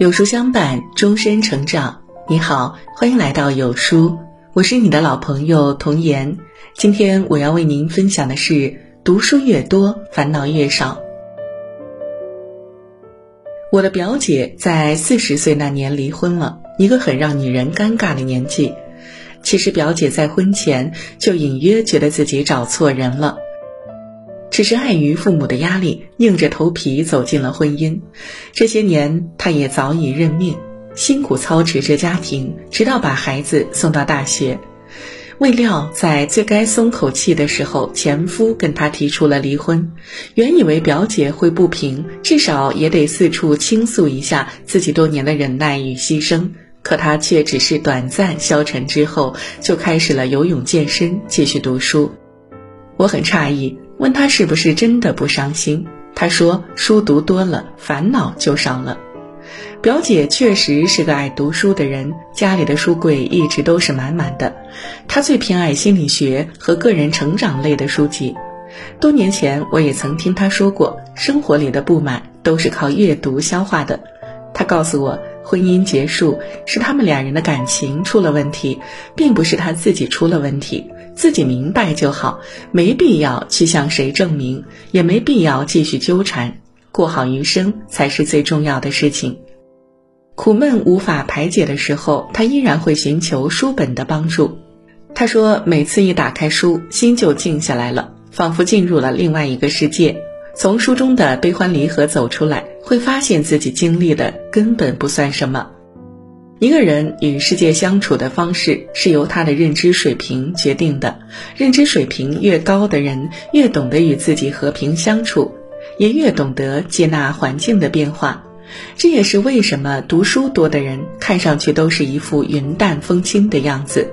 有书相伴，终身成长。你好，欢迎来到有书，我是你的老朋友童言。今天我要为您分享的是：读书越多，烦恼越少。我的表姐在四十岁那年离婚了，一个很让女人尴尬的年纪。其实表姐在婚前就隐约觉得自己找错人了。只是碍于父母的压力，硬着头皮走进了婚姻。这些年，她也早已认命，辛苦操持着家庭，直到把孩子送到大学。未料，在最该松口气的时候，前夫跟她提出了离婚。原以为表姐会不平，至少也得四处倾诉一下自己多年的忍耐与牺牲，可她却只是短暂消沉之后，就开始了游泳、健身，继续读书。我很诧异。问他是不是真的不伤心？他说：“书读多了，烦恼就少了。”表姐确实是个爱读书的人，家里的书柜一直都是满满的。她最偏爱心理学和个人成长类的书籍。多年前，我也曾听她说过，生活里的不满都是靠阅读消化的。她告诉我，婚姻结束是他们两人的感情出了问题，并不是她自己出了问题。自己明白就好，没必要去向谁证明，也没必要继续纠缠，过好余生才是最重要的事情。苦闷无法排解的时候，他依然会寻求书本的帮助。他说，每次一打开书，心就静下来了，仿佛进入了另外一个世界。从书中的悲欢离合走出来，会发现自己经历的根本不算什么。一个人与世界相处的方式是由他的认知水平决定的，认知水平越高的人，越懂得与自己和平相处，也越懂得接纳环境的变化。这也是为什么读书多的人看上去都是一副云淡风轻的样子。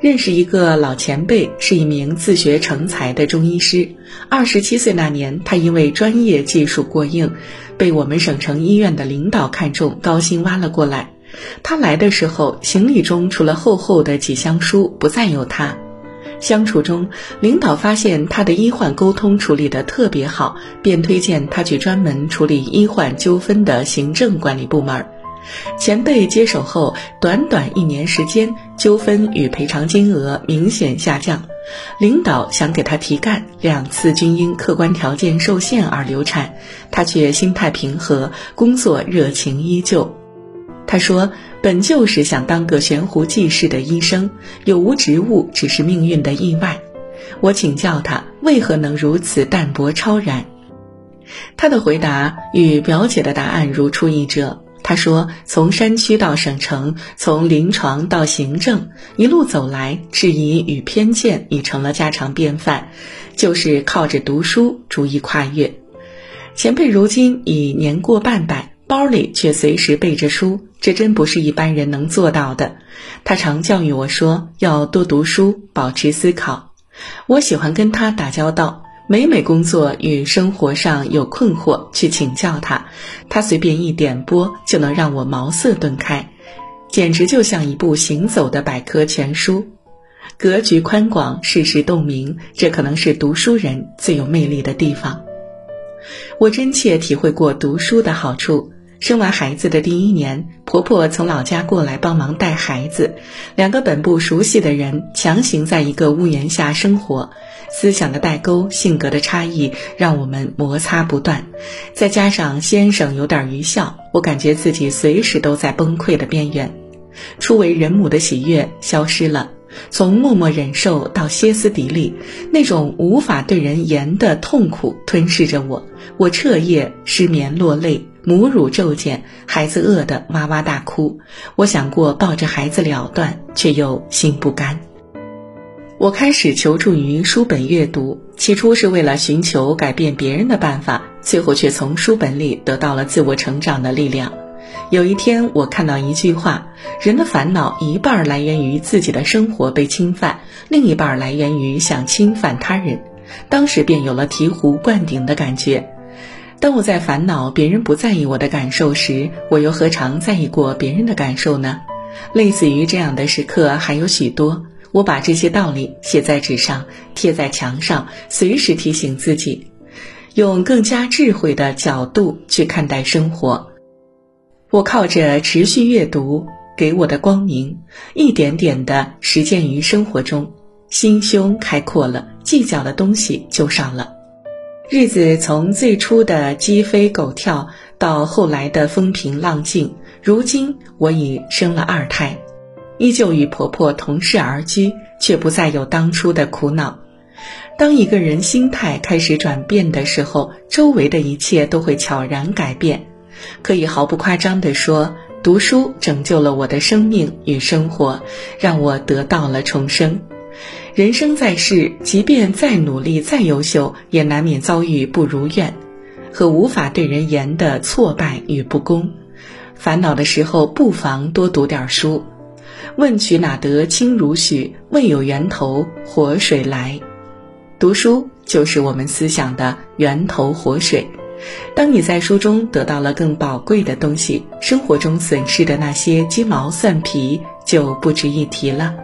认识一个老前辈，是一名自学成才的中医师。二十七岁那年，他因为专业技术过硬，被我们省城医院的领导看中，高薪挖了过来。他来的时候，行李中除了厚厚的几箱书，不再有他。相处中，领导发现他的医患沟通处理得特别好，便推荐他去专门处理医患纠纷的行政管理部门。前辈接手后，短短一年时间，纠纷与赔偿金额明显下降。领导想给他提干，两次均因客观条件受限而流产，他却心态平和，工作热情依旧。他说：“本就是想当个悬壶济世的医生，有无职务只是命运的意外。”我请教他为何能如此淡泊超然，他的回答与表姐的答案如出一辙。他说：“从山区到省城，从临床到行政，一路走来，质疑与偏见已成了家常便饭，就是靠着读书逐一跨越。”前辈如今已年过半百，包里却随时备着书，这真不是一般人能做到的。他常教育我说：“要多读书，保持思考。”我喜欢跟他打交道。每每工作与生活上有困惑，去请教他，他随便一点拨就能让我茅塞顿开，简直就像一部行走的百科全书，格局宽广，事事洞明，这可能是读书人最有魅力的地方。我真切体会过读书的好处。生完孩子的第一年，婆婆从老家过来帮忙带孩子，两个本不熟悉的人强行在一个屋檐下生活，思想的代沟、性格的差异让我们摩擦不断。再加上先生有点愚孝，我感觉自己随时都在崩溃的边缘。初为人母的喜悦消失了，从默默忍受到歇斯底里，那种无法对人言的痛苦吞噬着我，我彻夜失眠落泪。母乳骤减，孩子饿得哇哇大哭。我想过抱着孩子了断，却又心不甘。我开始求助于书本阅读，起初是为了寻求改变别人的办法，最后却从书本里得到了自我成长的力量。有一天，我看到一句话：人的烦恼一半来源于自己的生活被侵犯，另一半来源于想侵犯他人。当时便有了醍醐灌顶的感觉。当我在烦恼别人不在意我的感受时，我又何尝在意过别人的感受呢？类似于这样的时刻还有许多。我把这些道理写在纸上，贴在墙上，随时提醒自己，用更加智慧的角度去看待生活。我靠着持续阅读给我的光明，一点点的实践于生活中，心胸开阔了，计较的东西就少了。日子从最初的鸡飞狗跳，到后来的风平浪静，如今我已生了二胎，依旧与婆婆同室而居，却不再有当初的苦恼。当一个人心态开始转变的时候，周围的一切都会悄然改变。可以毫不夸张地说，读书拯救了我的生命与生活，让我得到了重生。人生在世，即便再努力、再优秀，也难免遭遇不如愿和无法对人言的挫败与不公。烦恼的时候，不妨多读点书。问渠哪得清如许？为有源头活水来。读书就是我们思想的源头活水。当你在书中得到了更宝贵的东西，生活中损失的那些鸡毛蒜皮就不值一提了。